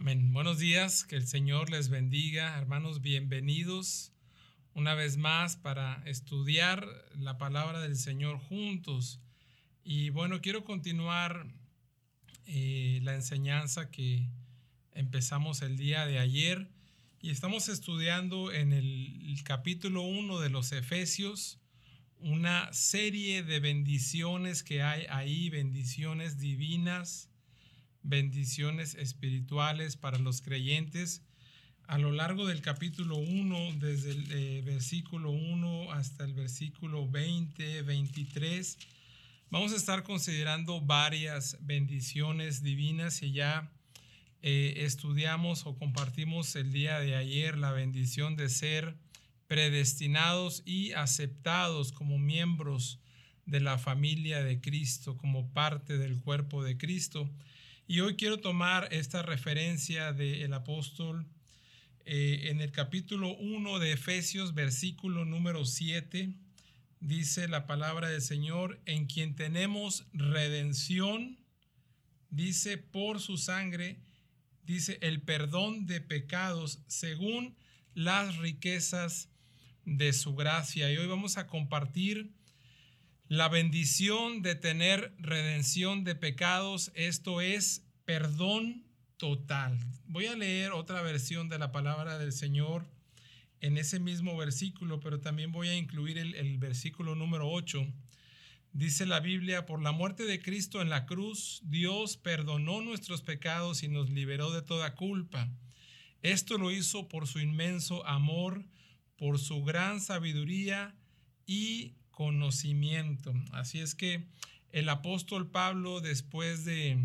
Amén. Buenos días, que el Señor les bendiga. Hermanos, bienvenidos una vez más para estudiar la palabra del Señor juntos. Y bueno, quiero continuar eh, la enseñanza que empezamos el día de ayer y estamos estudiando en el capítulo 1 de los Efesios una serie de bendiciones que hay ahí, bendiciones divinas bendiciones espirituales para los creyentes. A lo largo del capítulo 1, desde el eh, versículo 1 hasta el versículo 20, 23, vamos a estar considerando varias bendiciones divinas y ya eh, estudiamos o compartimos el día de ayer la bendición de ser predestinados y aceptados como miembros de la familia de Cristo, como parte del cuerpo de Cristo. Y hoy quiero tomar esta referencia del apóstol eh, en el capítulo 1 de Efesios, versículo número 7. Dice la palabra del Señor, en quien tenemos redención, dice por su sangre, dice el perdón de pecados según las riquezas de su gracia. Y hoy vamos a compartir la bendición de tener redención de pecados, esto es perdón total. Voy a leer otra versión de la palabra del Señor en ese mismo versículo, pero también voy a incluir el, versículo número 8. Dice la Biblia, por la muerte de Cristo en la cruz, Dios perdonó nuestros pecados y nos liberó de toda culpa. Esto lo hizo por su inmenso amor, por su gran sabiduría y conocimiento. Así es que el apóstol Pablo, después de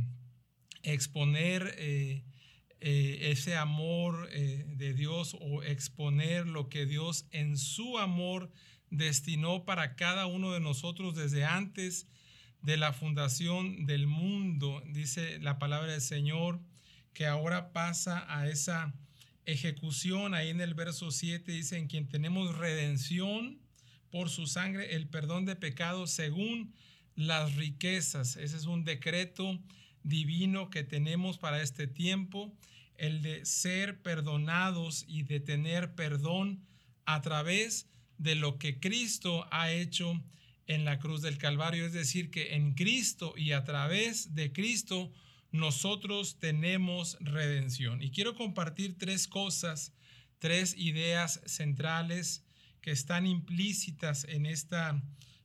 exponer eh, eh, ese amor eh, de Dios o exponer lo que Dios en su amor destinó para cada uno de nosotros desde antes de la fundación del mundo, dice la palabra del Señor, que ahora pasa a esa ejecución. Ahí en el verso 7 dice, en quien tenemos redención por su sangre el perdón de pecados según las riquezas. Ese es un decreto divino que tenemos para este tiempo, el de ser perdonados y de tener perdón a través de lo que Cristo ha hecho en la cruz del Calvario. Es decir, que en Cristo y a través de Cristo nosotros tenemos redención. Y quiero compartir tres cosas, tres ideas centrales que están implícitas en esta,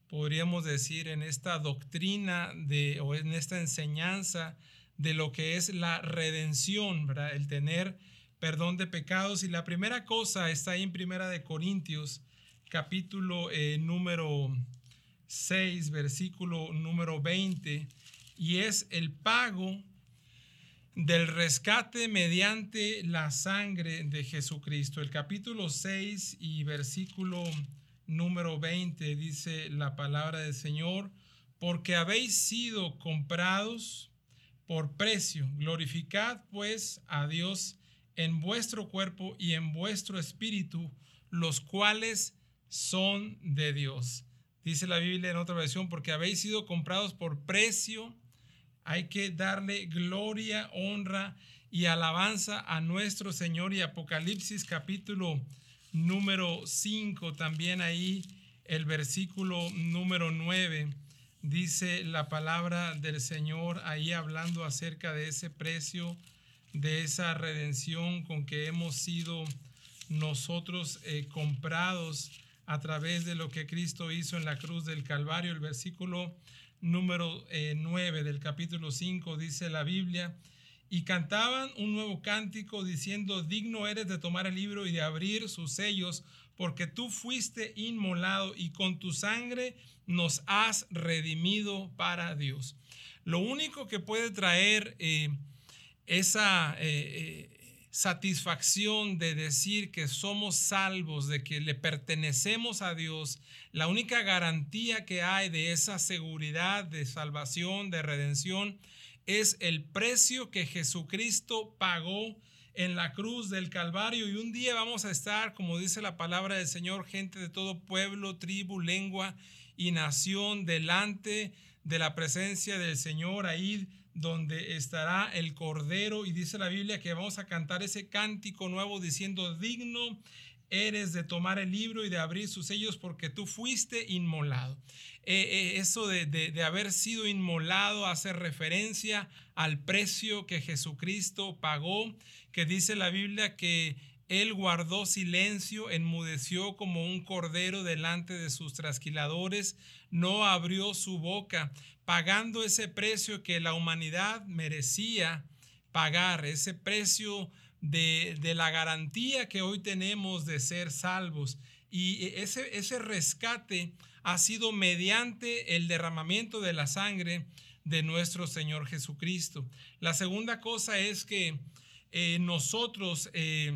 podríamos decir, en esta doctrina de, o en esta enseñanza de lo que es la redención. El tener perdón de pecados. Y la primera cosa está ahí en Primera de Corintios, capítulo eh, número 6, versículo número 20, y es el pago del rescate mediante la sangre de Jesucristo. El capítulo 6 y versículo número 20 dice la palabra del Señor, porque habéis sido comprados por precio. Glorificad pues a Dios en vuestro cuerpo y en vuestro espíritu, los cuales son de Dios. Dice la Biblia en otra versión, porque habéis sido comprados por precio hay que darle gloria, honra y alabanza a nuestro Señor. Y Apocalipsis capítulo número 5, también ahí el versículo número 9, dice la palabra del Señor ahí hablando acerca de ese precio, de esa redención con que hemos sido nosotros eh, comprados a través de lo que Cristo hizo en la cruz del Calvario. El versículo número 9 eh, del capítulo 5 dice la Biblia, y cantaban un nuevo cántico diciendo, digno eres de tomar el libro y de abrir sus sellos, porque tú fuiste inmolado y con tu sangre nos has redimido para Dios. Lo único que puede traer eh, esa eh, satisfacción de decir que somos salvos, de que le pertenecemos a Dios, la única garantía que hay de esa seguridad de salvación, de redención, es el precio que Jesucristo pagó en la cruz del Calvario. Y un día vamos a estar, como dice la palabra del Señor, gente de todo pueblo, tribu, lengua y nación, delante de la presencia del Señor ahí donde estará el Cordero y dice la Biblia que vamos a cantar ese cántico nuevo diciendo, digno eres de tomar el libro y de abrir sus sellos porque tú fuiste inmolado. Eh, eh, eso de, de, haber sido inmolado hace referencia al precio que Jesucristo pagó, que dice la Biblia que él guardó silencio, enmudeció como un cordero delante de sus trasquiladores, no abrió su boca, pagando ese precio que la humanidad merecía pagar, ese precio de, la garantía que hoy tenemos de ser salvos. Y ese, ese rescate ha sido mediante el derramamiento de la sangre de nuestro Señor Jesucristo. La segunda cosa es que eh, nosotros... Eh,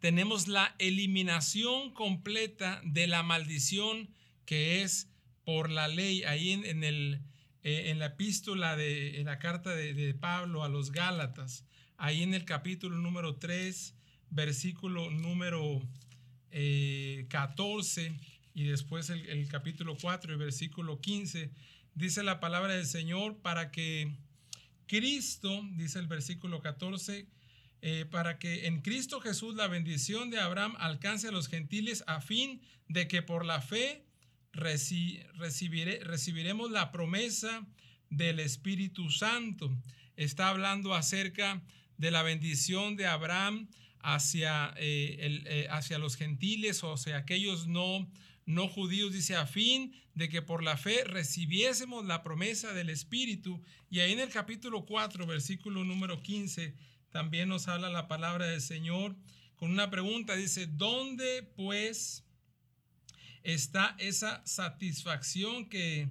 tenemos la eliminación completa de la maldición que es por la ley. Ahí en, el, eh, en la epístola de la carta de, Pablo a los Gálatas, ahí en el capítulo número 3, versículo número 14 eh, y después el, el capítulo 4 y versículo 15, dice la palabra del Señor para que Cristo, dice el versículo 14, eh, para que en Cristo Jesús la bendición de Abraham alcance a los gentiles a fin de que por la fe recibiremos la promesa del Espíritu Santo. Está hablando acerca de la bendición de Abraham hacia, eh, eh, hacia los gentiles o sea aquellos no, no judíos, dice, a fin de que por la fe recibiésemos la promesa del Espíritu. Y ahí en el capítulo 4, versículo número 15, también nos habla la palabra del Señor con una pregunta. Dice, ¿dónde pues está esa satisfacción que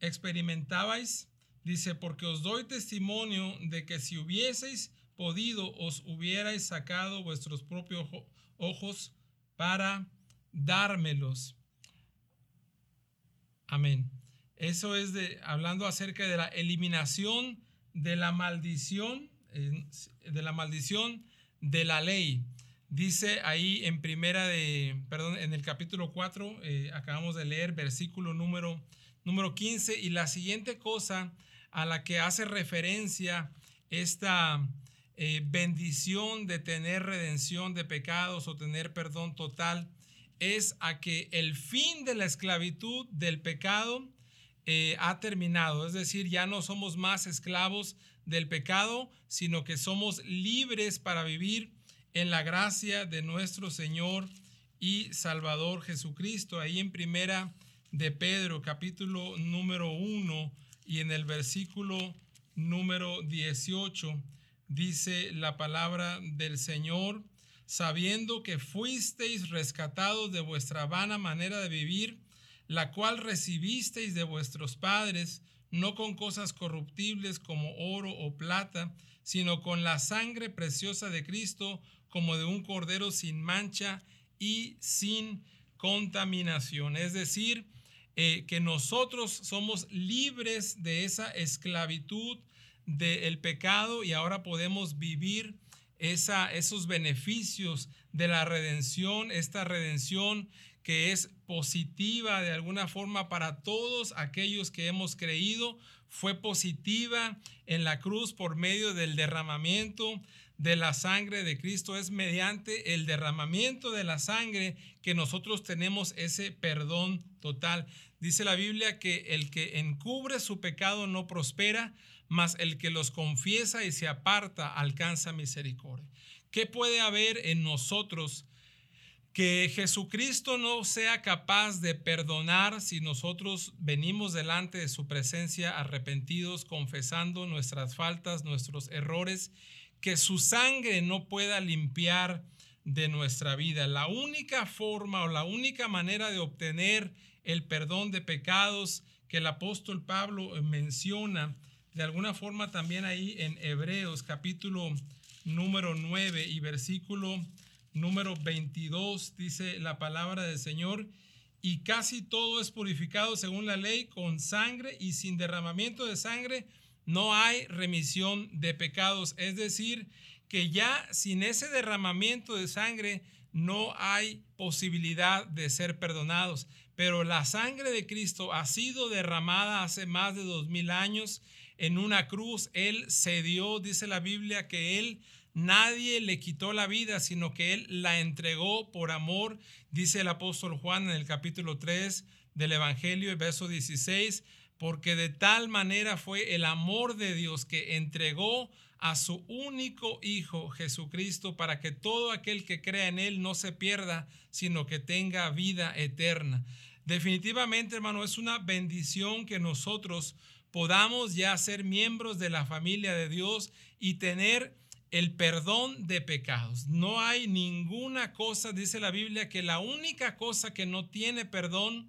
experimentabais? Dice, porque os doy testimonio de que si hubieseis podido, os hubierais sacado vuestros propios ojos para dármelos. Amén. Eso es de hablando acerca de la eliminación de la maldición de la maldición de la ley. Dice ahí en primera de, perdón, en el capítulo 4, eh, acabamos de leer versículo número, número 15 y la siguiente cosa a la que hace referencia esta eh, bendición de tener redención de pecados o tener perdón total es a que el fin de la esclavitud del pecado eh, ha terminado, es decir, ya no somos más esclavos del pecado, sino que somos libres para vivir en la gracia de nuestro Señor y Salvador Jesucristo. Ahí en primera de Pedro, capítulo número 1 y en el versículo número 18, dice la palabra del Señor, sabiendo que fuisteis rescatados de vuestra vana manera de vivir, la cual recibisteis de vuestros padres, no con cosas corruptibles como oro o plata, sino con la sangre preciosa de Cristo, como de un cordero sin mancha y sin contaminación. Es decir, eh, que nosotros somos libres de esa esclavitud del pecado y ahora podemos vivir esa, esos beneficios de la redención, esta redención que es positiva de alguna forma para todos aquellos que hemos creído, fue positiva en la cruz por medio del derramamiento de la sangre de Cristo. Es mediante el derramamiento de la sangre que nosotros tenemos ese perdón total. Dice la Biblia que el que encubre su pecado no prospera, mas el que los confiesa y se aparta alcanza misericordia. ¿Qué puede haber en nosotros? Que Jesucristo no sea capaz de perdonar si nosotros venimos delante de su presencia arrepentidos, confesando nuestras faltas, nuestros errores, que su sangre no pueda limpiar de nuestra vida. La única forma o la única manera de obtener el perdón de pecados que el apóstol Pablo menciona, de alguna forma también ahí en Hebreos capítulo número 9 y versículo número 22 dice la palabra del Señor, y casi todo es purificado según la ley con sangre y sin derramamiento de sangre no hay remisión de pecados. Es decir, que ya sin ese derramamiento de sangre no hay posibilidad de ser perdonados. Pero la sangre de Cristo ha sido derramada hace más de dos mil años en una cruz. Él cedió, dice la Biblia, que Él nadie le quitó la vida, sino que Él la entregó por amor, dice el apóstol Juan en el capítulo 3 del Evangelio, el verso 16, porque de tal manera fue el amor de Dios que entregó a su único Hijo Jesucristo para que todo aquel que crea en Él no se pierda, sino que tenga vida eterna. Definitivamente, hermano, es una bendición que nosotros podamos ya ser miembros de la familia de Dios y tener el perdón de pecados. No hay ninguna cosa, dice la Biblia, que la única cosa que no tiene perdón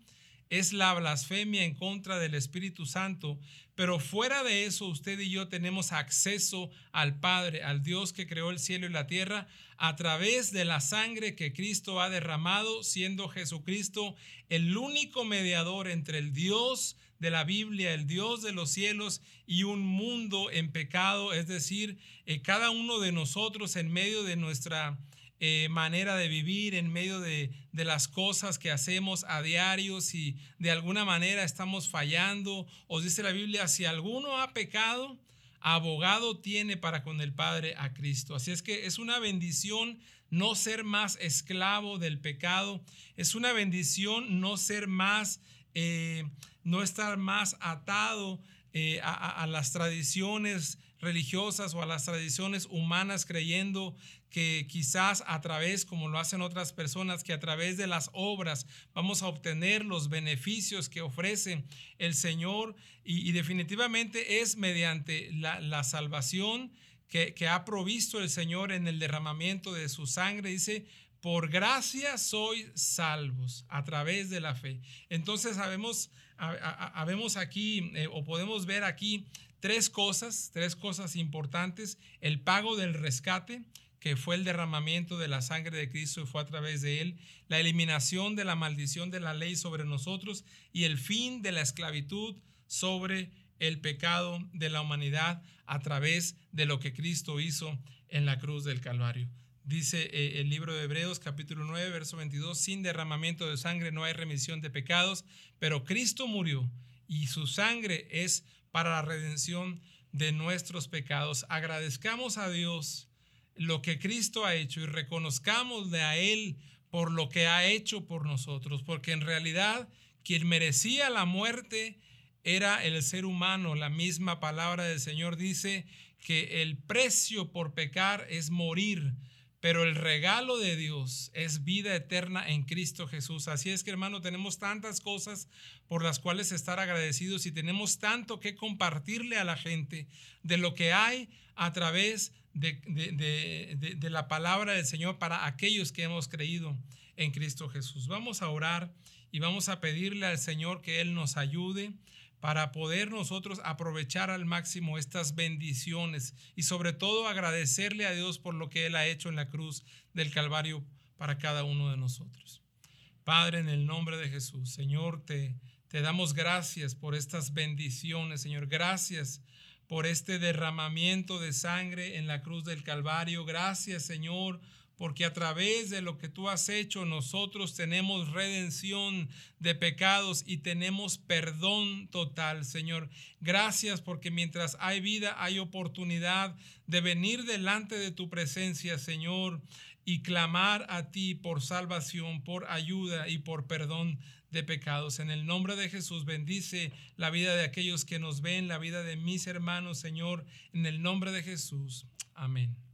es la blasfemia en contra del Espíritu Santo, pero fuera de eso usted y yo tenemos acceso al Padre, al Dios que creó el cielo y la tierra, a través de la sangre que Cristo ha derramado, siendo Jesucristo el único mediador entre el Dios de la Biblia, el Dios de los cielos y un mundo en pecado, es decir, eh, cada uno de nosotros en medio de nuestra eh, manera de vivir, en medio de, de, las cosas que hacemos a diario, si de alguna manera estamos fallando, os dice la Biblia, si alguno ha pecado, abogado tiene para con el Padre a Cristo. Así es que es una bendición no ser más esclavo del pecado, es una bendición no ser más, eh, no estar más atado eh, a, a, las tradiciones religiosas o a las tradiciones humanas creyendo que quizás a través, como lo hacen otras personas, que a través de las obras vamos a obtener los beneficios que ofrece el Señor y, definitivamente es mediante la, salvación que, que, ha provisto el Señor en el derramamiento de su sangre. Dice, por gracia sois salvos a través de la fe. Entonces sabemos, habemos aquí eh, o podemos ver aquí tres cosas, tres cosas importantes. El pago del rescate, que fue el derramamiento de la sangre de Cristo y fue a través de él, la eliminación de la maldición de la ley sobre nosotros y el fin de la esclavitud sobre el pecado de la humanidad a través de lo que Cristo hizo en la cruz del Calvario. Dice eh, el libro de Hebreos capítulo 9, verso 22, sin derramamiento de sangre no hay remisión de pecados, pero Cristo murió y su sangre es para la redención de nuestros pecados. Agradezcamos a Dios lo que Cristo ha hecho y reconozcámosle a Él por lo que ha hecho por nosotros, porque en realidad quien merecía la muerte era el ser humano. La misma palabra del Señor dice que el precio por pecar es morir, pero el regalo de Dios es vida eterna en Cristo Jesús. Así es que hermano, tenemos tantas cosas por las cuales estar agradecidos y tenemos tanto que compartirle a la gente de lo que hay a través de, la palabra del Señor para aquellos que hemos creído en Cristo Jesús. Vamos a orar y vamos a pedirle al Señor que Él nos ayude para poder nosotros aprovechar al máximo estas bendiciones y sobre todo agradecerle a Dios por lo que Él ha hecho en la cruz del Calvario para cada uno de nosotros. Padre, en el nombre de Jesús, Señor, te, te damos gracias por estas bendiciones, Señor. Gracias por este derramamiento de sangre en la cruz del Calvario. Gracias, Señor, porque a través de lo que tú has hecho nosotros tenemos redención de pecados y tenemos perdón total, Señor. Gracias porque mientras hay vida hay oportunidad de venir delante de tu presencia, Señor, y clamar a ti por salvación, por ayuda y por perdón de pecados. En el nombre de Jesús bendice la vida de aquellos que nos ven, la vida de mis hermanos, Señor, en el nombre de Jesús. Amén.